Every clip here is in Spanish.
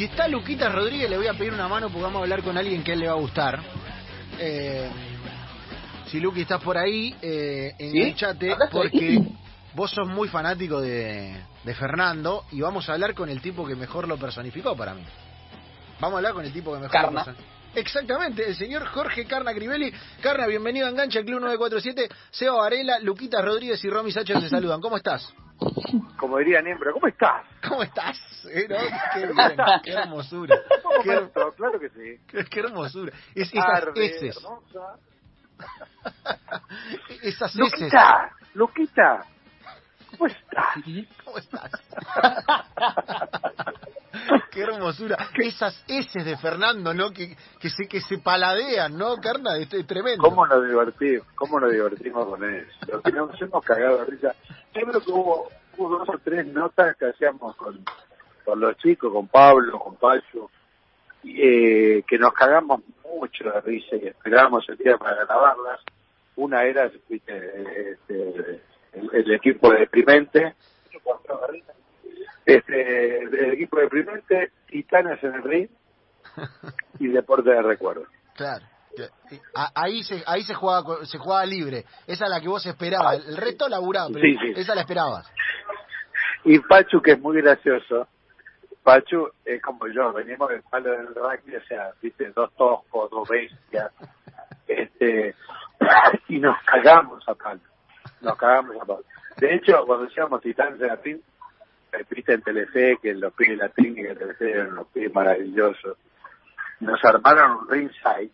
Si está Luquita Rodríguez, le voy a pedir una mano porque vamos a hablar con alguien que a él le va a gustar. Eh, si Luqui estás por ahí, eh, enganchate estoy. porque vos sos muy fanático de, de Fernando y vamos a hablar con el tipo que mejor lo personificó para mí. Vamos a hablar con el tipo que mejor Carna. lo personificó. Exactamente, el señor Jorge Carna Crivelli. Carna, bienvenido a Engancha, el Club 947. Seba Varela, Luquita Rodríguez y Romy Sacha te saludan. ¿Cómo estás? Como diría Niembro, ¿cómo estás? ¿Cómo estás? Eh, ¿no? Qué bien, qué hermosura. ¿Cómo Qué, estás? Claro que sí. qué- qué hermosura. Es, esas Tarde, heces. hermosa. Esas heces. Luquita, Luquita, ¿cómo estás? ¿Cómo estás? Qué hermosura. Esas heces de Fernando, ¿no? Que, que se que se paladean, ¿no, Carna? Es, es tremendo. ¿Cómo nos divertimos? ¿Cómo nos divertimos con eso? Lo que nos hemos cagado de risa. Yo creo que hubo, hubo dos o tres notas que hacíamos con, con los chicos, con Pablo, con Pacho, eh, que nos cagamos mucho de risa y esperábamos el día para grabarlas. Una era viste, este, el, el equipo deprimente, este, el equipo deprimente, Titanes en el ring y Deporte de Recuerdo. Claro. Que- eh, Ahí se ahí se jugaba se jugaba libre. Esa es la que vos esperabas. El resto laburaba, pero Sí, sí. esa la esperabas. Y Pachu, que es muy gracioso, Pachu es como yo, venimos del palo del rugby, o sea, viste, dos toscos, dos bestias, este, y nos cagamos a palo, nos cagamos a palo. De hecho, cuando decíamos Titanes de la Fin, eh, viste en Telefe, que los pibes de la técnica de Telefe eran los pibes maravillosos, nos armaron un ringside,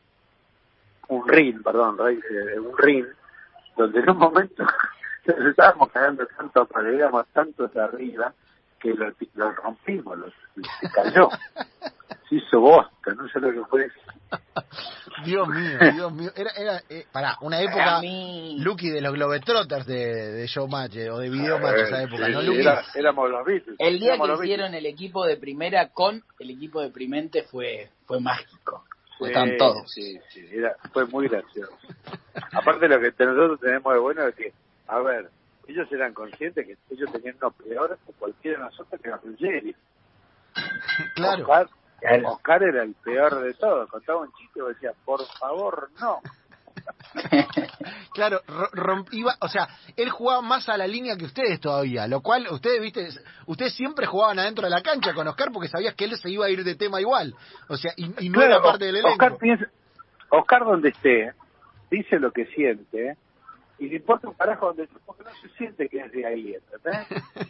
un ring, perdón, eh, un ring, donde en un momento nos estábamos cagando tanto, pero íbamos tanto de arriba, que lo, lo rompimos, lo, se cayó. Se hizo bosta, no sé lo que fue. Dios mío, Dios mío. Era, era eh, pará, una época, A mí- Lucky, de los Globetrotters de, de Showmatch o de Videomatch esa época, ¿no, Lucky? era- éramos los Beatles. El día que hicieron el equipo de primera con el equipo deprimente fue fue mágico. Sí, Están todos. Sí, sí, era, fue muy gracioso. Aparte lo que nosotros tenemos de bueno es que, a ver, ellos eran conscientes que ellos tenían uno peor que cualquiera de nosotros que Ruggeri. Claro. Oscar. Oscar era el peor de todos. Contaba un chiste y decía, por favor, no. Claro, romp- iba, o sea, él jugaba más a la línea que ustedes todavía, lo cual ustedes, viste, ustedes siempre jugaban adentro de la cancha con Oscar porque sabías que él se iba a ir de tema igual, o sea, y, y no Claro, era parte del elenco. Oscar, piensa, Oscar donde esté, dice lo que siente, y le importa un carajo donde esté, porque no se siente que es de ahí, ¿entendés?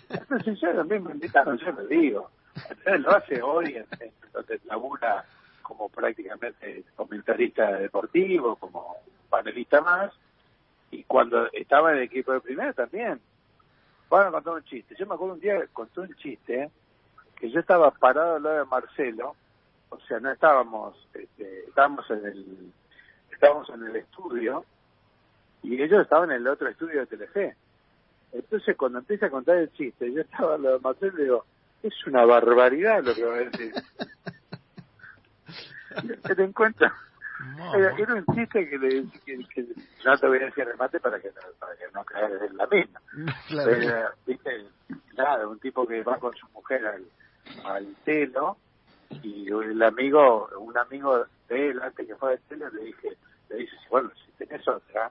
Entonces yo también me invitaron, yo le digo. Entonces lo hace hoy, en, en donde labura como prácticamente comentarista deportivo, como panelista más, y cuando estaba en el equipo de primera también. Bueno, contó un chiste. Yo me acuerdo un día que contó un chiste que yo estaba parado al lado de Marcelo, o sea, no estábamos, este, estábamos en el, estábamos en el estudio y ellos estaban en el otro estudio de Telefe. Entonces, cuando empieza a contar el chiste, yo estaba al lado de Marcelo y digo, es una barbaridad lo que va a decir. ¿Te den cuenta? No, Era, un chiste que, le, que, que no te voy a decir remate para que no, para que no caigas en la misma. Claro. Pero, viste, nada, un tipo que va con su mujer al, al telo y el amigo, un amigo de él, antes que fue al telo, le dije, le dice, bueno, si tenés otra,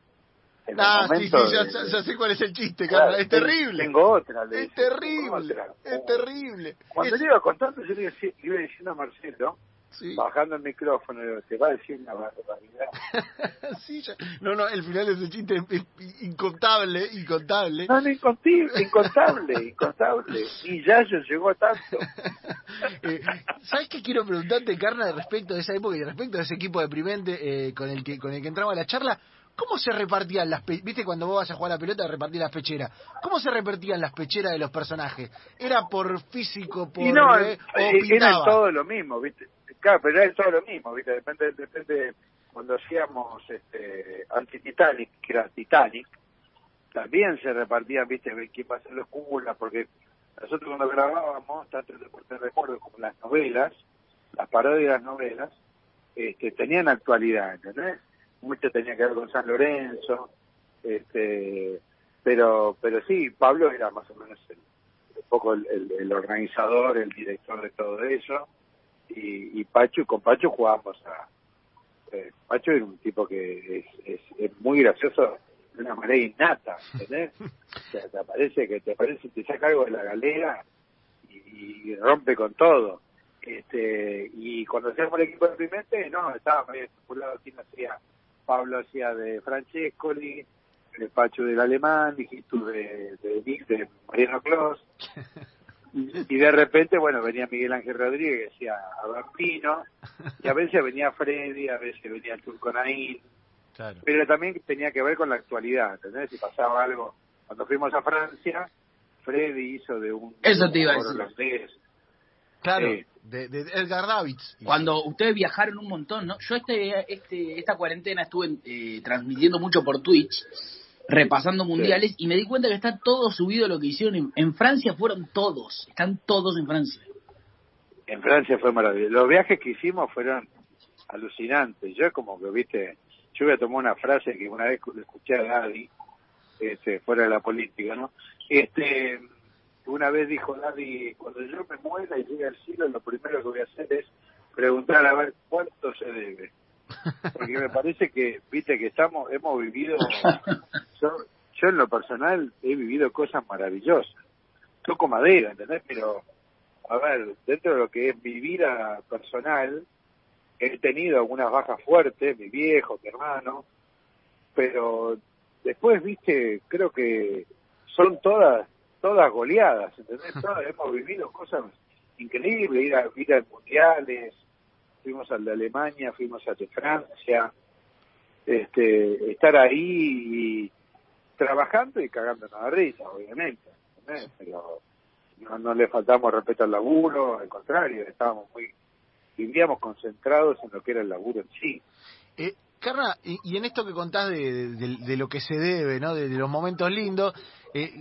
en Ah, sí, sí, ya, de- ya- ya sé cuál es el chiste, Claro, es terrible. Tengo otra, le Es terrible, otra. es terrible. Cuando Es- le iba contando, yo le iba diciendo a Marcelo, sí. bajando el micrófono, te va a decir una barbaridad. Sí, ya- No, no, el final de ese chiste es es incontable, incontable. No, no, incontible, incontable, incontable. Y ya yo llegó a tanto. Eh, ¿Sabes qué quiero preguntarte, Carla, respecto de esa época y respecto de ese equipo deprimente eh, con el que con el que entraba a la charla? ¿Cómo se repartían las pe viste cuando vos vas a jugar a la pelota repartir las pecheras? ¿Cómo se repartían las pecheras de los personajes? ¿Era por físico, por y no, eh, eh, o era todo lo mismo, ¿viste? Claro, pero era todo lo mismo, ¿viste? Depende, depende cuando hacíamos este, anti-Titanic, que era Titanic, también se repartían, ¿viste? ¿Quién va a hacer los culas? Porque nosotros cuando grabábamos, tanto el deporte de recuerdo como las novelas, las parodias de las novelas, este, tenían actualidad, ¿entendés? Mucho tenía que ver con San Lorenzo, este, pero pero sí, Pablo era más o menos el, un poco el, el- el organizador, el director de todo eso, y, y Pacho, con Pacho jugábamos a... Eh, Pacho era un tipo que es, es, es muy gracioso de una manera innata, ¿entendés? O sea, te aparece que te aparece, te saca algo de la galera y, y rompe con todo. Este, y cuando hacíamos el equipo de Pimente, no, estaba medio estipulado quién hacía. Pablo hacía de Francescoli, el Pacho del Alemán, dijiste de, de Nick, de Mariano Clos. Y de repente, bueno, venía Miguel Ángel Rodríguez, decía a Bambino, y a veces venía Freddy, a veces venía el Turco Naín, Claro. pero también tenía que ver con la actualidad, ¿entendés? Si pasaba algo. Cuando fuimos a Francia, Freddy hizo de un Eso te iba a decir. holandés. Claro, Sí. de, de Edgar Davids. Cuando ustedes viajaron un montón, ¿no? Yo este, este, esta cuarentena estuve eh, transmitiendo mucho por Twitch, repasando mundiales, y me di cuenta que está todo subido lo que hicieron en, en Francia, fueron todos, están todos en Francia. En Francia fue maravilloso. Los viajes que hicimos fueron alucinantes. Yo como que, viste, yo voy a tomar una frase que una vez escuché a Daddy, este, fuera de la política, ¿no? Este, una vez dijo Daddy, cuando yo me muera y llegue al cielo, lo primero que voy a hacer es preguntar a ver cuánto se debe. Porque me parece que, viste, que estamos, hemos vivido, yo, yo en lo personal he vivido cosas maravillosas. Toco madera, ¿entendés? Pero, a ver, dentro de lo que es mi vida personal, he tenido algunas bajas fuertes, mi viejo, mi hermano, pero después, viste, creo que son todas, todas goleadas, ¿entendés? Todas hemos vivido cosas increíbles, ir a, ir a mundiales, fuimos al de Alemania, fuimos al de Francia, este, estar ahí y trabajando y cagando la risa, obviamente, ¿entendés? Pero no, no le faltamos respeto al laburo, al contrario, estábamos muy, vivíamos concentrados en lo que era el laburo en sí. Eh, Carna, y, y en esto que contás de, de- de lo que se debe, ¿no? De, de los momentos lindos, eh,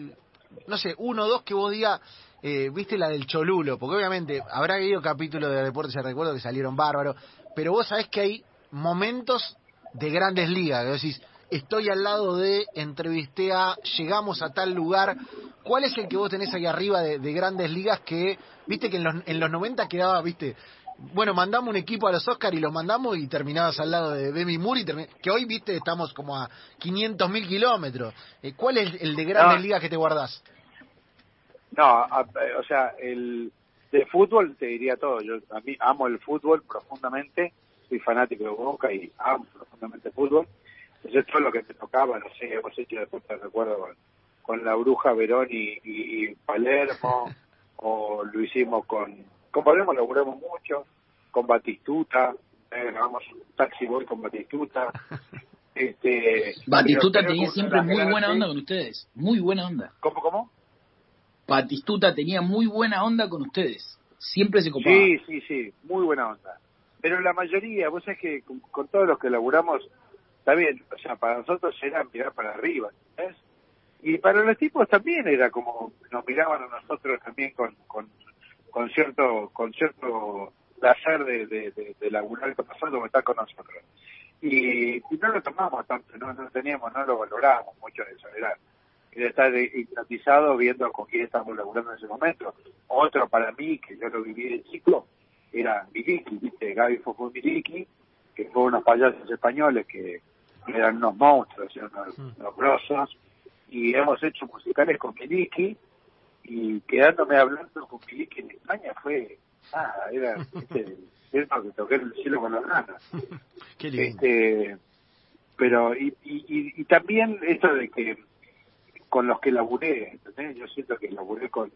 no sé, uno o dos que vos digas, eh, viste la del Cholulo, porque obviamente habrá habido capítulos de Deportes Recuerdo que salieron bárbaros, pero vos sabés que hay momentos de grandes ligas, que decís, estoy al lado de, entrevisté a, llegamos a tal lugar, ¿cuál es el que vos tenés ahí arriba de, de grandes ligas que, viste que en los, en los 90 quedaba, viste, bueno, mandamos un equipo a los Oscar y los mandamos y terminabas al lado de Demi Moore, y que hoy, viste, estamos como a 500 mil kilómetros. Eh, ¿Cuál es el de grandes No. ligas que te guardás? No, a- o sea, el de fútbol te diría todo. Yo a mí amo el fútbol profundamente, soy fanático de Boca y amo profundamente el fútbol. Entonces todo lo que me tocaba, no sé, hemos hecho después te recuerdo con, con la Bruja Verón y, y- y Palermo, o lo hicimos con, con Palermo laburamos mucho, con Batistuta, eh, grabamos taxi boy con Batistuta. Este, Batistuta tenía siempre muy buena onda con ustedes, muy buena onda. ¿Cómo, cómo? Batistuta tenía muy buena onda con ustedes, siempre se copaba. Sí, sí, sí, muy buena onda. Pero la mayoría, vos sabés que con, con todos los que laburamos, está bien, o sea, para nosotros era mirar para arriba, ¿ves? Y para los tipos también era como, nos miraban a nosotros también con, con, con cierto, con cierto placer de, de, de, de laburar con nosotros, como estar con nosotros. Y, y no lo tomamos tanto, no, no teníamos, no lo valorábamos mucho eso, era de estar hipnotizado viendo con quién estamos laburando en ese momento. Otro para mí, que yo lo viví de chico, era Miliki, ¿viste? Gaby Fofo Miliki, que fue unos payasos españoles que eran unos monstruos, eran unos, unos grosos, y hemos hecho musicales con Miliki, y quedándome hablando con Miliki en España fue, nada, era, ¿viste? Siento que toqué el cielo con las ganas. Qué lindo. Este, pero, y, y, y, y también esto de que con los que laburé, ¿entendés? Yo siento que laburé con,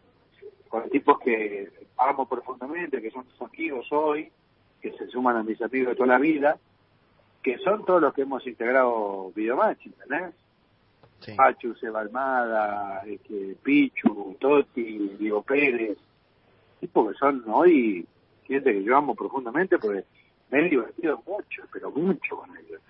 con tipos que amo profundamente, que son mis amigos hoy, que se suman a mis amigos de toda la vida, que son todos los que hemos integrado Videomatch, ¿entendés? Sí. Pachu, Seba Almada, este, Pichu, Toti, Diego Pérez, tipos que son hoy gente que yo amo profundamente porque me he divertido mucho, pero mucho con ellos.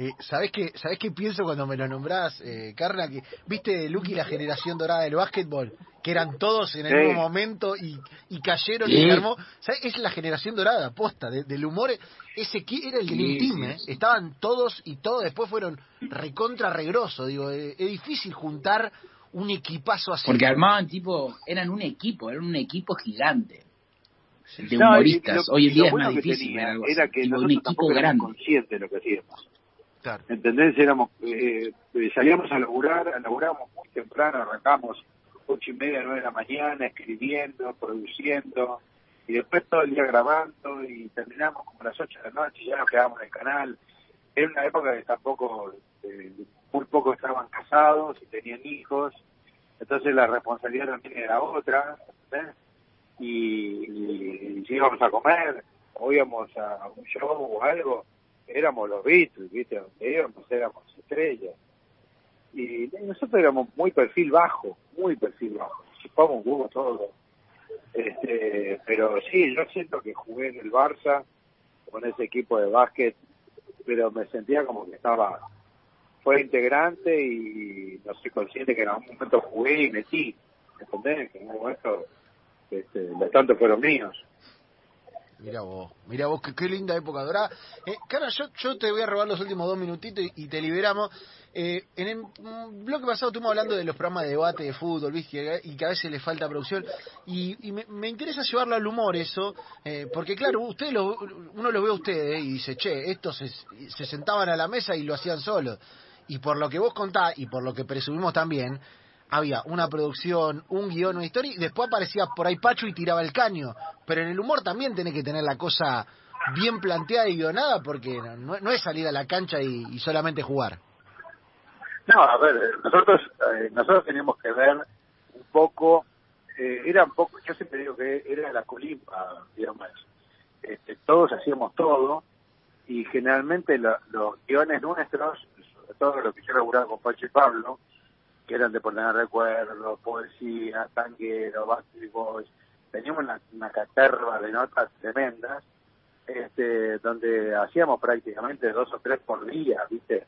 Eh, ¿Sabés qué, ¿Sabés qué pienso cuando me lo nombrás, eh, Carla? Que, ¿Viste, Lucky, la generación dorada del básquetbol? Que eran todos en el Sí. mismo momento y, y cayeron y se armó. ¿Sabés? Es la generación dorada, posta, de- del humor. Ese que era el Team, sí, ¿eh? sí. Estaban todos y todos después fueron recontra regroso. Digo, eh, es difícil juntar un equipazo así. Porque armaban tipo, eran un equipo, eran un equipo gigante. de humoristas. No, lo, Hoy en día es bueno más difícil. tenía algo era que tipo un equipo tampoco éramos grande. conscientes de lo que hacíamos. Claro. ¿Entendés? Éramos, eh, eh, salíamos a laburar, laburábamos muy temprano, arrancamos ocho y media, nueve de la mañana, escribiendo, produciendo, y después todo el día grabando, y terminamos como las ocho de la noche, y ya nos quedábamos en el canal. Era una época que tampoco, eh, muy pocos estaban casados y tenían hijos, entonces la responsabilidad también era otra, ¿entendés? Y, y si íbamos a comer, o íbamos a un show o algo, éramos los Beatles, ¿viste? Íbamos éramos estrellas. Y nosotros éramos muy perfil bajo, muy perfil bajo. Chupamos un huevo todo. Este, pero sí, yo siento que jugué en el Barça con ese equipo de básquet, pero me sentía como que estaba, fue integrante y no soy consciente que en algún momento jugué y metí. ¿Entendés? Que en algún momento este, los tantos fueron míos. Mira vos, mira vos, qué, qué, linda época dorada. Eh, cara, yo, yo te voy a robar los últimos dos minutitos y, te liberamos. Eh, en el mm, bloque pasado estuvimos hablando de los programas de debate de fútbol, ¿viste? Y que a veces le falta producción. Y, y me, me, interesa llevarlo al humor eso, eh, porque claro, ustedes lo, uno lo ve a ustedes y dice, che, estos se, se sentaban a la mesa y lo hacían solos. Y por lo que vos contás y por lo que presumimos también, había una producción, un guion, una historia, y después aparecía por ahí Pacho y tiraba el caño. Pero en el humor también tenés que tener la cosa bien planteada y guionada, porque no, es salir a la cancha y, solamente jugar. No, a ver, nosotros eh, nosotros teníamos que ver un poco, eh, era un poco, yo siempre digo que era la colimba, digamos, este, todos hacíamos todo, y generalmente lo, los guiones nuestros, sobre todo lo que yo laburaba con Pacho y Pablo, que eran de poner recuerdos, poesía, tanguero, Boys. Teníamos una, una caterva de notas tremendas, este, donde hacíamos prácticamente dos o tres por día, ¿viste?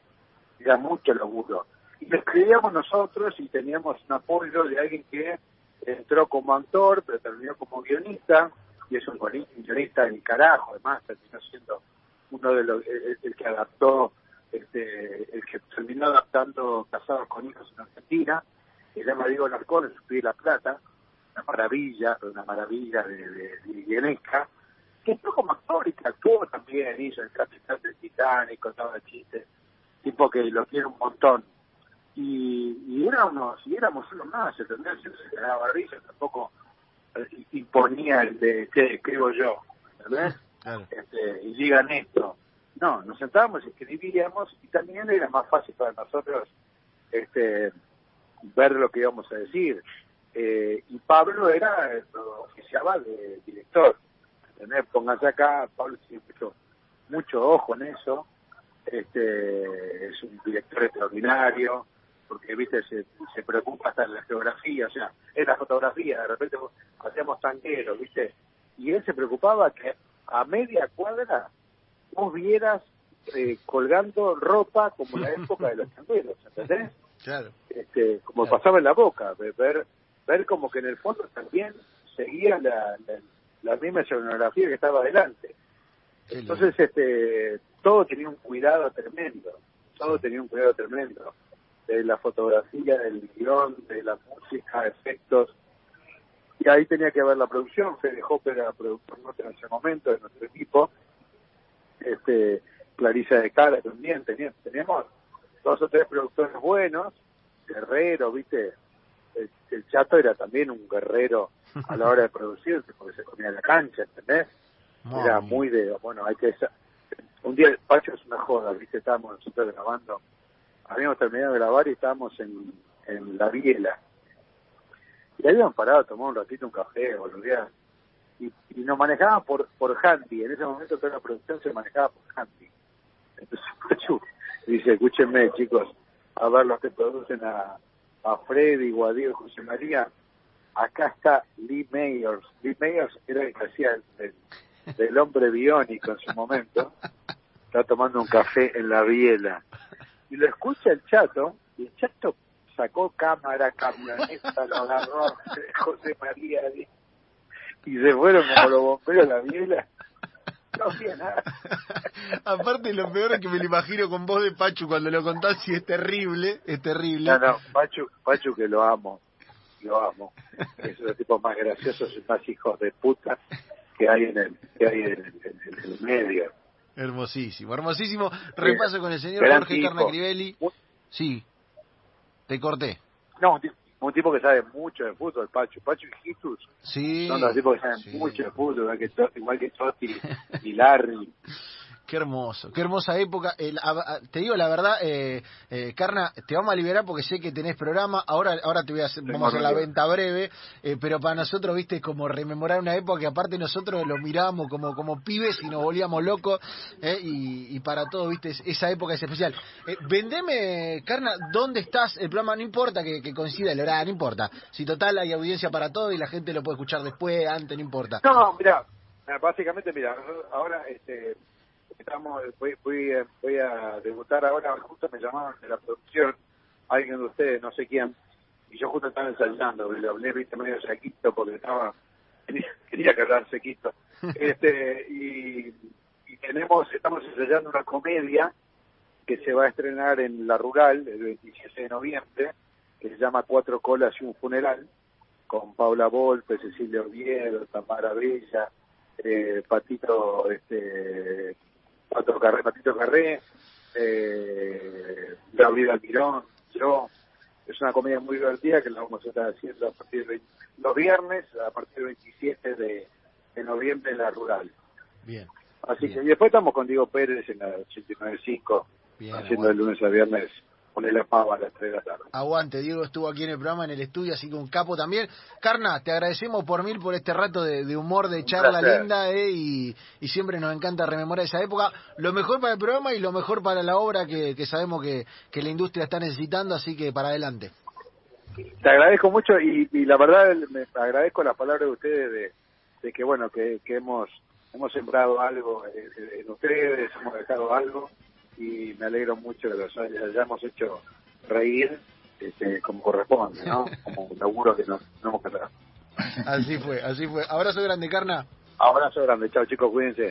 Era mucho laburo. Y escribíamos nosotros y teníamos un apoyo de alguien que entró como autor, pero terminó como guionista, y es un guionista del carajo, además terminó siendo uno de los, el que adaptó este, el que terminó adaptando Casados con Hijos en Argentina, se llama Diego Larcón, en Suscribir la Plata, una maravilla, una maravilla de, de, de guionesca, que entró como actor y que actuó también, hizo el Capitán del Titanic, contaba chistes, tipo que lo quiere un montón. Y, y éramos, y éramos uno más, ¿entendés? Yo se quedaba risa, tampoco imponía el de, che, escribo yo, ¿entendés? Claro. Este, y digan esto no, nos sentábamos, escribíamos y también era más fácil para nosotros este, ver lo que íbamos a decir. Eh, y Pablo era, oficiaba de director. ¿entendés? Pónganse acá, Pablo tiene mucho, mucho ojo en eso. Este, es un director extraordinario, porque viste se, se preocupa hasta en la geografía, o sea, en la fotografía, de repente hacíamos tanqueros, viste, y él se preocupaba que a media cuadra vos vieras eh, colgando ropa como en la época de los chanderos, ¿entendés? Claro. Este, como claro. pasaba en la boca, ver ver como que en el fondo también seguía la, la, la misma escenografía que estaba adelante. Entonces, este, todo tenía un cuidado tremendo, todo tenía un cuidado tremendo, de la fotografía, del guion, de la música, efectos, y ahí tenía que ver la producción, Fede Hopper era productor nuestro en ese momento, de nuestro equipo, este Clarisa de Cara también, teníamos, teníamos dos o tres productores buenos, Guerrero, viste, el, el, Chato era también un guerrero a la hora de producirse, porque se comía la cancha, ¿entendés? Muy era muy de, bueno, hay que... Un día, Pacho es una joda, viste, estábamos nosotros grabando, habíamos terminado de grabar y estábamos en, en La Biela. Y habíamos parado a tomar un ratito un café, boludear y, y nos manejaban por por Handy. En ese momento toda la producción se manejaba por Handy. Entonces Pachu dice, escúchenme chicos, a ver los que producen a, a Freddy, Guadío, José María. Acá está Lee Mayers. Lee Mayers era el que hacía el, el, hombre biónico en su momento. Está tomando un café en la biela. Y lo escucha el chato, y el chato sacó cámara, camioneta, lo agarró José María, y se fueron como los bomberos a la biela. No hacía nada. Aparte, lo peor es que me lo imagino con voz de Pachu cuando lo contás y es terrible, es terrible. No, no, Pachu, Pachu que lo amo, lo amo. Es uno de los tipos más graciosos y más hijos de puta que hay en el, que hay en el, en el medio. Hermosísimo, hermosísimo. Repaso con el señor Gran Jorge tipo. Carnacrivelli. Sí, te corté. No, un tipo, que sabe mucho de fútbol, Pacho. Pacho y Jesús Sí. son los tipos que saben sí. mucho de fútbol, igual que Totti, igual que Totti y Larry. Qué hermoso, qué hermosa época. A- te digo la verdad, eh, eh, Carna, te vamos a liberar porque sé que tenés programa. Ahora, ahora te voy a hacer, vamos a hacer la venta breve, eh, pero para nosotros, viste, es como rememorar una época que aparte nosotros lo mirábamos como como pibes y nos volvíamos locos. eh, y, y para todos, viste, es- esa época es especial. Eh, vendeme, Carna, ¿dónde estás? El programa no importa que, que coincida el horario, no importa. Si total hay audiencia para todo y la gente lo puede escuchar después, antes, no importa. No, mira, básicamente, mira, ahora este, estamos, voy, voy, a- voy a debutar ahora, justo me llamaron de la producción, alguien de ustedes, no sé quién, y yo justo estaba ensayando, le hablé, viste, medio sequito, porque estaba, quería, quería que hablar sequito, este, y, y tenemos, estamos ensayando una comedia que se va a estrenar en La Rural el 27 de noviembre, que se llama Cuatro Colas y un Funeral, con Paula Volpe, Cecilia Oviedo, Tamara Bella, eh, Patito, este, Pato Carré, Patito Carré, eh, Gabriel Almirón, yo. Es una comedia muy divertida que la vamos a estar haciendo a partir de los viernes, a partir del 27 de, de noviembre en la rural. Bien. Así Bien. que y después estamos con Diego Pérez en la 89.5, Bien, haciendo de lunes a viernes, poner la pava a las 3 de la tarde. Aguante, Diego estuvo aquí en el programa, en el estudio, así que un capo también. Carna, te agradecemos por mil por este rato de, de humor, de charla linda, eh, y, y siempre nos encanta rememorar esa época. Lo mejor para el programa y lo mejor para la obra que, que sabemos que, que la industria está necesitando, así que para adelante. Te agradezco mucho y, y la verdad me agradezco las palabras de ustedes de, de que bueno que, que hemos hemos sembrado algo en, en ustedes, hemos dejado algo y me alegro mucho de que los hay- hayamos hecho reír este, como corresponde, ¿no? Como un laburo que nos, no hemos quedado. Así fue, así fue. Abrazo grande, Carna. Abrazo grande, chao chicos, cuídense.